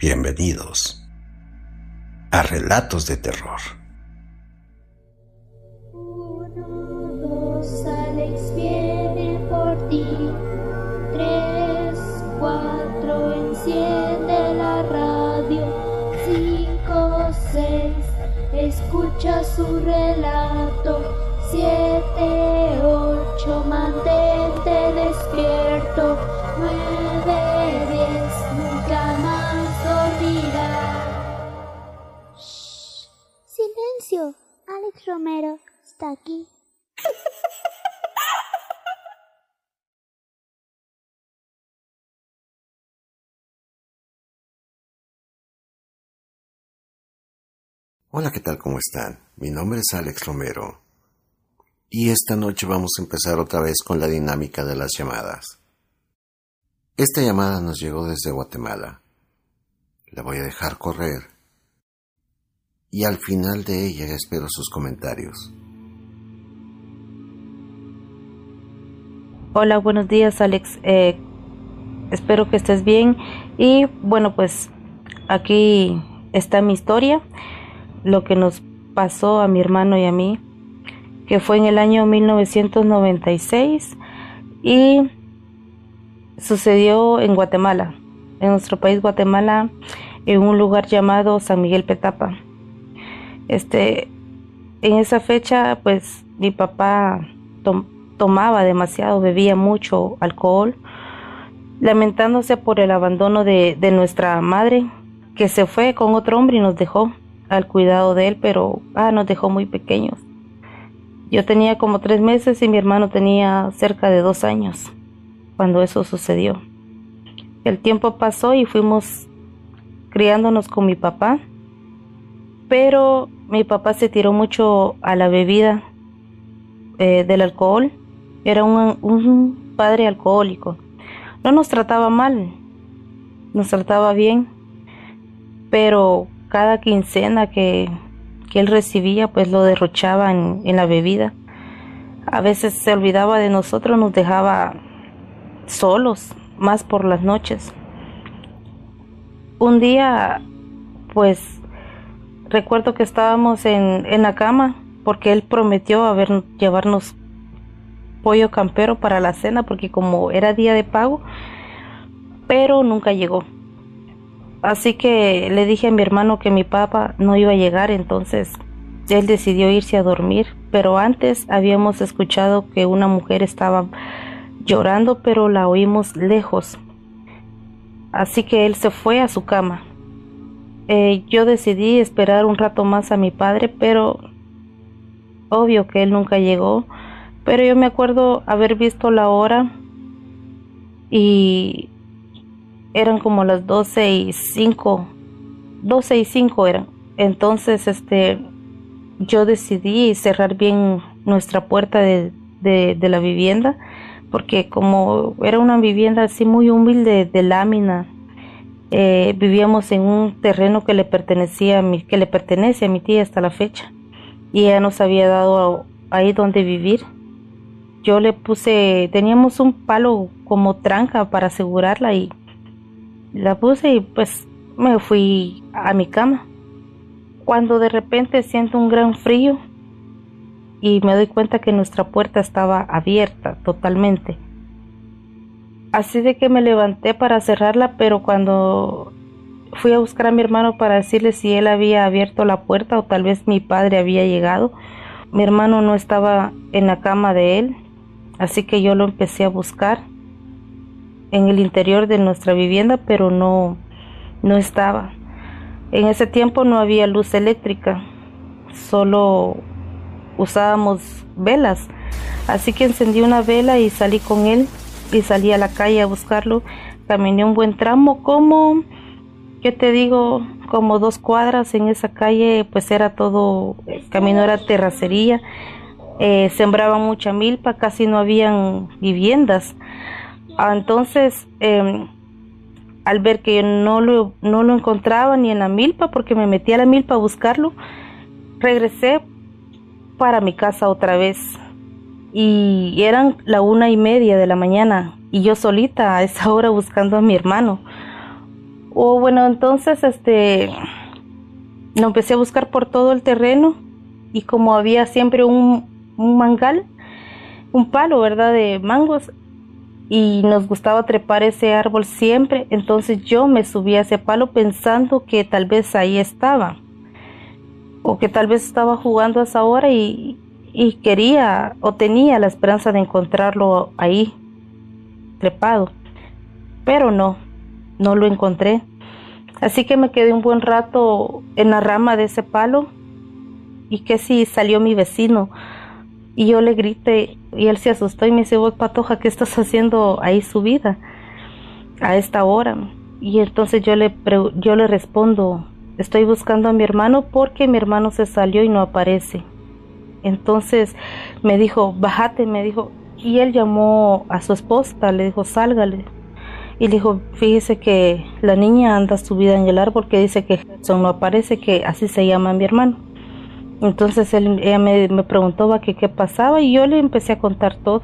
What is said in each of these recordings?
Bienvenidos a Relatos de Terror. Uno, dos, Alex viene por ti. Tres, cuatro, enciende la radio. Cinco, seis, escucha su relato. Siete, Alex Romero está aquí. Hola, ¿qué tal? ¿Cómo están? Mi nombre es Alex Romero. Y esta noche vamos a empezar otra vez con la dinámica de las llamadas. Esta llamada nos llegó desde Guatemala. La voy a dejar correr. Y al final de ella espero sus comentarios. Hola, buenos días Alex. Eh, espero que estés bien. Y bueno, pues aquí está mi historia, lo que nos pasó a mi hermano y a mí, que fue en el año 1996 y sucedió en Guatemala, en nuestro país Guatemala, en un lugar llamado San Miguel Petapa. Este, en esa fecha, pues mi papá tom- tomaba demasiado, bebía mucho alcohol, lamentándose por el abandono de, de nuestra madre, que se fue con otro hombre y nos dejó al cuidado de él, pero ah, nos dejó muy pequeños. Yo tenía como tres meses y mi hermano tenía cerca de dos años cuando eso sucedió. El tiempo pasó y fuimos criándonos con mi papá, pero mi papá se tiró mucho a la bebida eh, del alcohol. Era un, padre alcohólico. No nos trataba mal, nos trataba bien, pero cada quincena que, él recibía, pues lo derrochaba en la bebida. A veces se olvidaba de nosotros, nos dejaba solos, más por las noches. Un día, pues, recuerdo que estábamos en, en la cama porque él prometió haber, llevarnos pollo campero para la cena porque como era día de pago, pero nunca llegó. Así que le dije a mi hermano que mi papá no iba a llegar, entonces él decidió irse a dormir, pero antes habíamos escuchado que una mujer estaba llorando, pero la oímos lejos. Así que él se fue a su cama. Eh, yo decidí esperar un rato más a mi padre, pero obvio que él nunca llegó. Pero yo me acuerdo haber visto la hora y eran como las 12 y 5, 12 y 5 eran. Entonces, este, yo decidí cerrar bien nuestra puerta de, de, de la vivienda porque como era una vivienda así muy humilde de lámina, eh, vivíamos en un terreno que le pertenecía a mi, que le pertenece a mi tía hasta la fecha y ella nos había dado ahí donde vivir. Yo le puse, teníamos un palo como tranca para asegurarla y la puse y pues me fui a mi cama. Cuando de repente siento un gran frío y me doy cuenta que nuestra puerta estaba abierta totalmente. Así de que me levanté para cerrarla, pero cuando fui a buscar a mi hermano para decirle si él había abierto la puerta o tal vez mi padre había llegado, mi hermano no estaba en la cama de él, así que yo lo empecé a buscar en el interior de nuestra vivienda, pero no no estaba. En ese tiempo no había luz eléctrica, solo usábamos velas. Así que encendí una vela y salí con él y salí a la calle a buscarlo. Caminé un buen tramo, como, ¿qué te digo? Como dos cuadras en esa calle, pues era todo, el camino era terracería. Eh, sembraba mucha milpa, casi no habían viviendas. Ah, entonces, eh, al ver que no lo, no lo encontraba ni en la milpa, porque me metí a la milpa a buscarlo, regresé para mi casa otra vez. Y eran la una y media de la mañana y yo solita a esa hora buscando a mi hermano. O bueno, entonces este lo empecé a buscar por todo el terreno y como había siempre un, un mangal, un palo, ¿verdad? De mangos y nos gustaba trepar ese árbol siempre, entonces yo me subí a ese palo pensando que tal vez ahí estaba o que tal vez estaba jugando a esa hora y, y quería o tenía la esperanza de encontrarlo ahí trepado, pero no, no lo encontré. Así que me quedé un buen rato en la rama de ese palo y que si salió mi vecino y yo le grité y él se asustó y me dice, vos patoja, ¿qué estás haciendo ahí subida a esta hora? Y entonces yo le, yo le respondo, estoy buscando a mi hermano porque mi hermano se salió y no aparece. Entonces me dijo, bájate, me dijo, y él llamó a su esposa, le dijo, sálgale. Y le dijo, fíjese que la niña anda subida en el árbol que dice que son no aparece, que así se llama mi hermano. Entonces él, ella me, preguntó qué pasaba y yo le empecé a contar todo.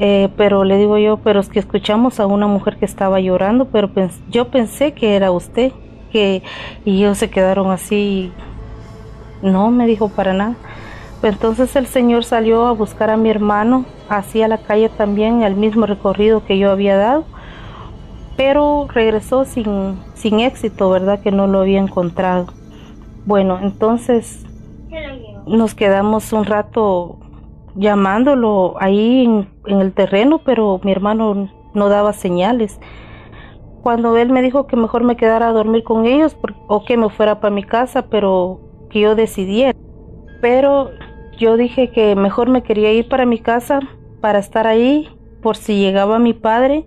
Eh, pero le digo yo, pero es que escuchamos a una mujer que estaba llorando, pero yo pensé que era usted, que y ellos se quedaron así. No, me dijo para nada. Entonces el Señor salió a buscar a mi hermano hacia la calle también, el mismo recorrido que yo había dado, pero regresó sin, sin éxito, ¿verdad? Que no lo había encontrado. Bueno, entonces nos quedamos un rato llamándolo ahí en, el terreno, pero mi hermano no daba señales. Cuando él me dijo que mejor me quedara a dormir con ellos o que me fuera para mi casa, pero que yo decidiera. Pero yo dije que mejor me quería ir para mi casa para estar ahí por si llegaba mi padre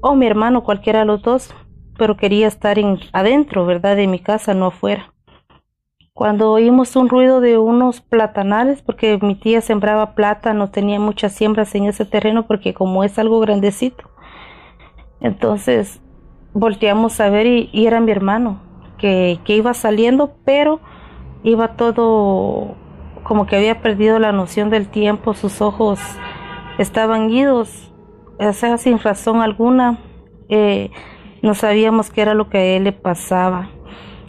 o mi hermano, cualquiera de los dos, pero quería estar en, adentro, ¿verdad? De mi casa, no afuera. Cuando oímos un ruido de unos platanales, porque mi tía sembraba plátanos, tenía muchas siembras en ese terreno, porque como es algo grandecito, entonces volteamos a ver y, era mi hermano, que, que iba saliendo, pero iba todo como que había perdido la noción del tiempo, sus ojos estaban idos, o sin razón alguna, eh, no sabíamos qué era lo que a él le pasaba.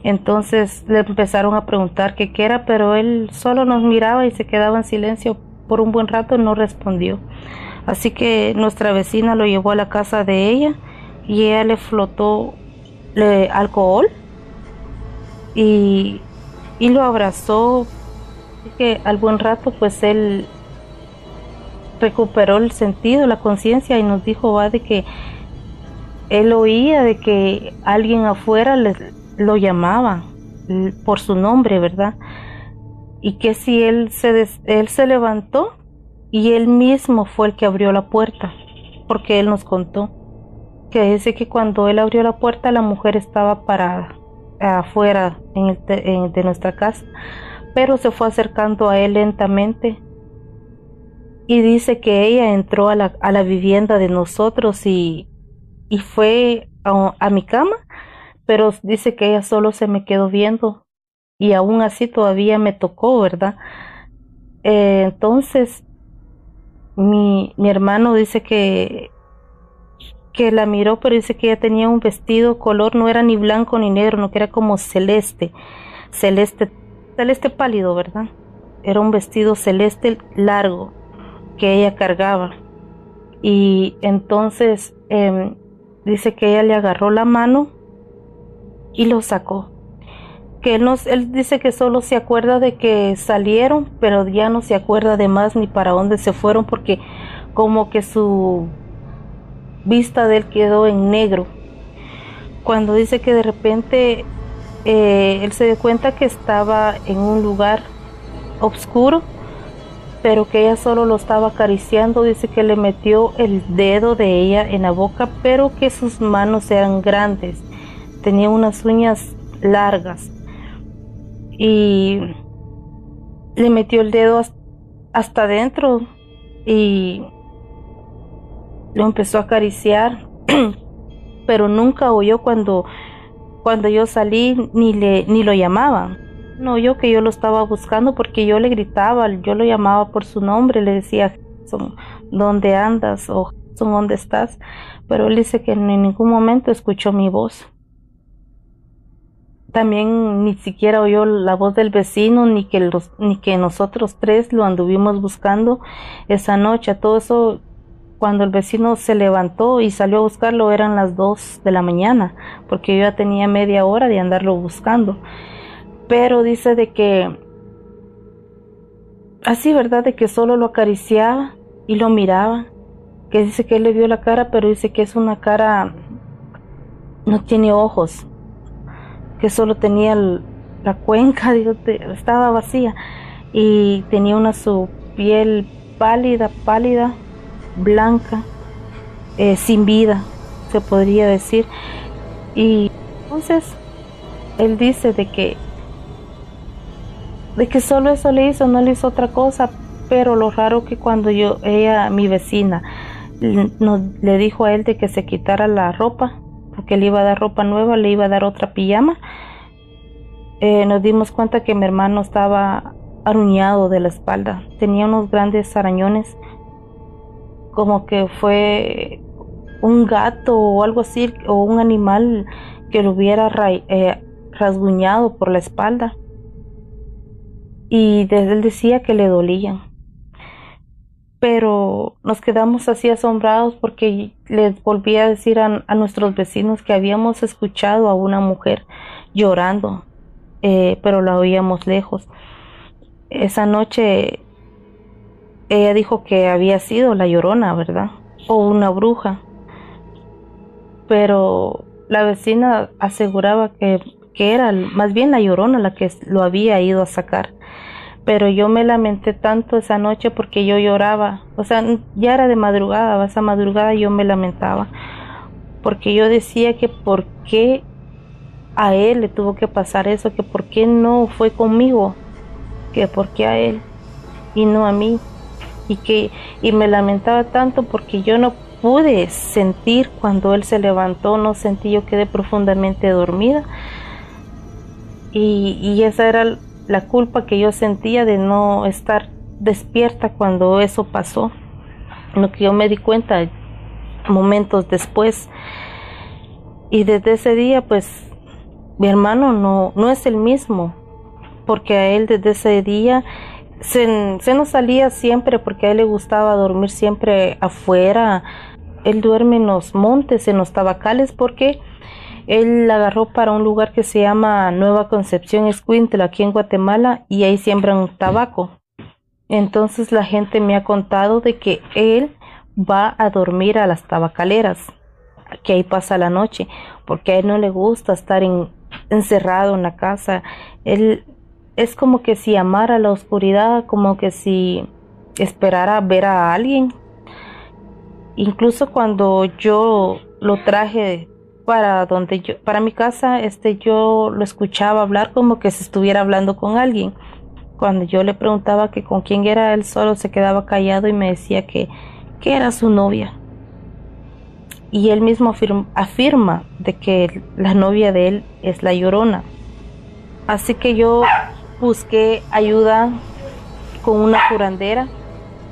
Entonces le empezaron a preguntar qué era, pero él solo nos miraba y se quedaba en silencio por un buen rato, no respondió. Así que nuestra vecina lo llevó a la casa de ella y ella le flotó alcohol y, y lo abrazó. Que al buen rato pues él recuperó el sentido, la conciencia y nos dijo va de que él oía de que alguien afuera le, lo llamaba por su nombre, ¿verdad? Y que si él se, él se levantó y él mismo fue el que abrió la puerta, porque él nos contó que dice que cuando él abrió la puerta la mujer estaba parada afuera en de nuestra casa, pero se fue acercando a él lentamente y dice que ella entró a la, a la vivienda de nosotros y, y fue a mi cama pero dice que ella solo se me quedó viendo y aún así todavía me tocó, ¿verdad? Eh, entonces, mi, mi hermano dice que, que la miró, pero dice que ella tenía un vestido color, no era ni blanco ni negro, no que era como celeste, celeste, celeste pálido, ¿verdad? Era un vestido celeste largo que ella cargaba. Y entonces em, dice que ella le agarró la mano y lo sacó. Que él, nos, él dice que solo se acuerda de que salieron, pero ya no se acuerda de más ni para dónde se fueron porque como que su vista de él quedó en negro. Cuando dice que de repente eh, él se dio cuenta que estaba en un lugar oscuro, pero que ella solo lo estaba acariciando. Dice que le metió el dedo de ella en la boca, pero que sus manos eran grandes tenía unas uñas largas y le metió el dedo hasta adentro y lo empezó a acariciar, pero nunca oyó cuando cuando yo salí ni le ni lo llamaba. No oyó que yo lo estaba buscando porque yo le gritaba, yo lo llamaba por su nombre, le decía, "¿Dónde andas?" o ¿dónde estás? Pero él dice que en ningún momento escuchó mi voz. También ni siquiera oyó la voz del vecino, ni que, los, ni que nosotros tres lo anduvimos buscando esa noche. Todo eso, cuando el vecino se levantó y salió a buscarlo, eran las dos de la mañana, porque yo ya tenía media hora de andarlo buscando. Pero dice de que así, ¿verdad? De que solo lo acariciaba y lo miraba. Que dice que él le vio la cara, pero dice que es una cara, no tiene ojos, que solo tenía la cuenca, estaba vacía y tenía una su piel pálida, pálida, blanca, eh, sin vida, se podría decir. Y entonces él dice de que de que solo eso le hizo, no le hizo otra cosa, pero lo raro que cuando yo, ella, mi vecina, no, le dijo a él de que se quitara la ropa, porque le iba a dar ropa nueva, le iba a dar otra pijama, eh, nos dimos cuenta que mi hermano estaba aruñado de la espalda, tenía unos grandes arañones, como que fue un gato o algo así, o un animal que lo hubiera eh, rasguñado por la espalda y desde él decía que le dolían. Pero nos quedamos así asombrados porque les volví a decir a, nuestros vecinos que habíamos escuchado a una mujer llorando, eh, pero la oíamos lejos. Esa noche ella dijo que había sido la llorona, ¿verdad? O una bruja. Pero la vecina aseguraba que, que era más bien la llorona la que lo había ido a sacar pero yo me lamenté tanto esa noche porque yo lloraba, o sea, ya era de madrugada, esa madrugada yo me lamentaba, porque yo decía que por qué a él le tuvo que pasar eso, que por qué no fue conmigo, que por qué a él y no a mí, y que y me lamentaba tanto porque yo no pude sentir cuando él se levantó, no sentí, yo quedé profundamente dormida. Y, y esa era la culpa que yo sentía de no estar despierta cuando eso pasó, lo que yo me di cuenta momentos después. Y desde ese día, pues, mi hermano no, no es el mismo, porque a él desde ese día se, nos salía siempre, porque a él le gustaba dormir siempre afuera. Él duerme en los montes, en los tabacales, porque él la agarró para un lugar que se llama Nueva Concepción Escuintla, aquí en Guatemala, y ahí siembran tabaco. Entonces la gente me ha contado de que él va a dormir a las tabacaleras, que ahí pasa la noche, porque a él no le gusta estar encerrado en la casa. Él es como que si amara la oscuridad, como que si esperara ver a alguien. Incluso cuando yo lo traje para donde yo, para mi casa, este, yo lo escuchaba hablar como que se estuviera hablando con alguien. Cuando yo le preguntaba que con quién era, él solo se quedaba callado y me decía que, que era su novia. Y él mismo afirma, afirma de que la novia de él es la llorona. Así que yo busqué ayuda con una curandera.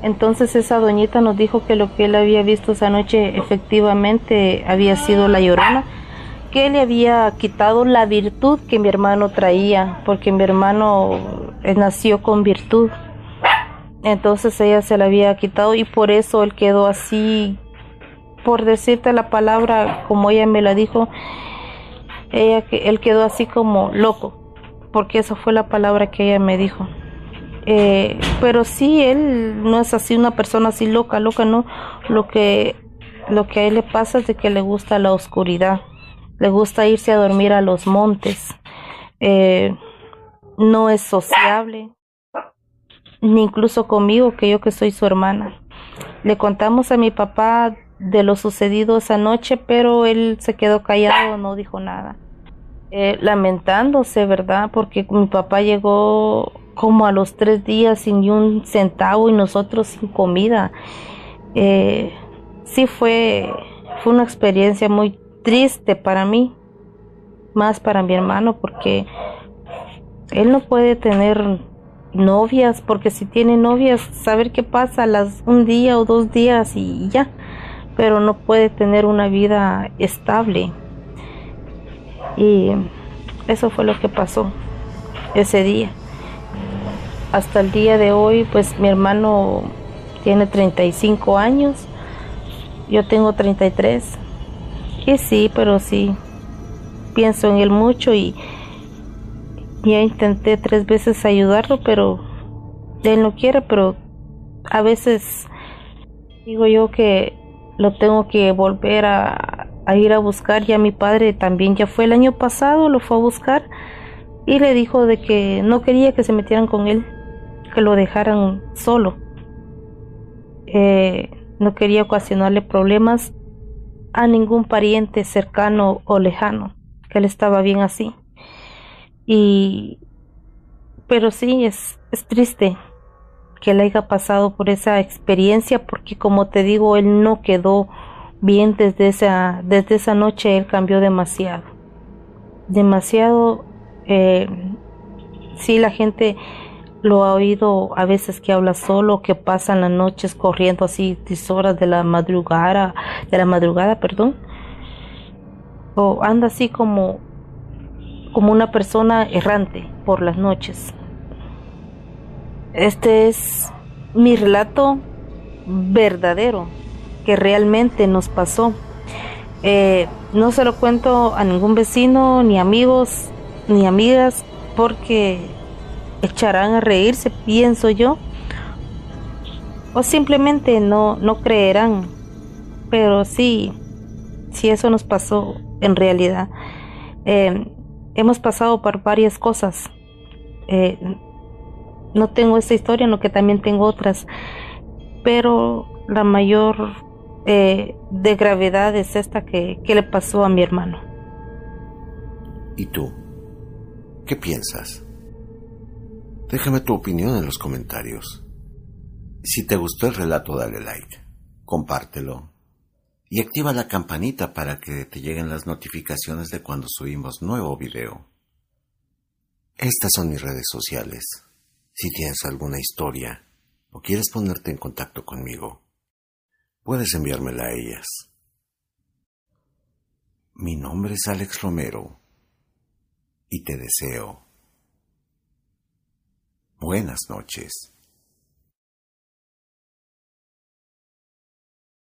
Entonces esa doñita nos dijo que lo que él había visto esa noche efectivamente había sido la llorona, que le había quitado la virtud que mi hermano traía, porque mi hermano eh, nació con virtud. Entonces ella se la había quitado y por eso él quedó así, por decirte la palabra como ella me la dijo, ella, él quedó así como loco, porque esa fue la palabra que ella me dijo. Eh, pero sí, él no es así una persona así loca, loca, no. Lo que, lo que a él le pasa es de que le gusta la oscuridad, le gusta irse a dormir a los montes, eh, no es sociable, ni incluso conmigo, que yo que soy su hermana. Le contamos a mi papá de lo sucedido esa noche, pero él se quedó callado, no dijo nada. Eh, lamentándose, ¿verdad? Porque mi papá llegó como a los tres días sin ni un centavo y nosotros sin comida. Eh, sí fue, fue una experiencia muy triste para mí, más para mi hermano, porque él no puede tener novias, porque si tiene novias, saber qué pasa las un día o dos días y ya. pero no puede tener una vida estable. Y eso fue lo que pasó ese día. Hasta el día de hoy, pues mi hermano tiene 35 años, yo tengo 33. Y sí, pero sí, pienso en él mucho y ya intenté tres veces ayudarlo, pero él no quiere, pero a veces digo yo que lo tengo que volver a, ir a buscar. Ya mi padre también ya fue el año pasado, lo fue a buscar y le dijo de que no quería que se metieran con él, que lo dejaran solo. Eh, no quería ocasionarle problemas a ningún pariente cercano o lejano, que él estaba bien así. Y pero sí es, es triste que él haya pasado por esa experiencia, porque como te digo, él no quedó bien desde esa, desde esa noche, él cambió demasiado. Demasiado, eh, sí, la gente lo ha oído a veces que habla solo, que pasan las noches corriendo así 10 horas de la madrugada, de la madrugada, perdón, o anda así como, como una persona errante por las noches. Este es mi relato verdadero que realmente nos pasó. Eh, no se lo cuento a ningún vecino, ni amigos, ni amigas, porque echarán a reírse, pienso yo, o simplemente no, no creerán. Pero sí, sí eso nos pasó en realidad. Eh, hemos pasado por varias cosas. Eh, no tengo esta historia, no que también tengo otras, pero la mayor de gravedad es esta que, que le pasó a mi hermano. ¿Y tú? ¿Qué piensas? Déjame tu opinión en los comentarios. Si te gustó el relato, dale like, compártelo y activa la campanita para que te lleguen las notificaciones de cuando subimos nuevo video. Estas son mis redes sociales. Si tienes alguna historia o quieres ponerte en contacto conmigo, puedes enviármela a ellas. Mi nombre es Alex Romero y te deseo buenas noches.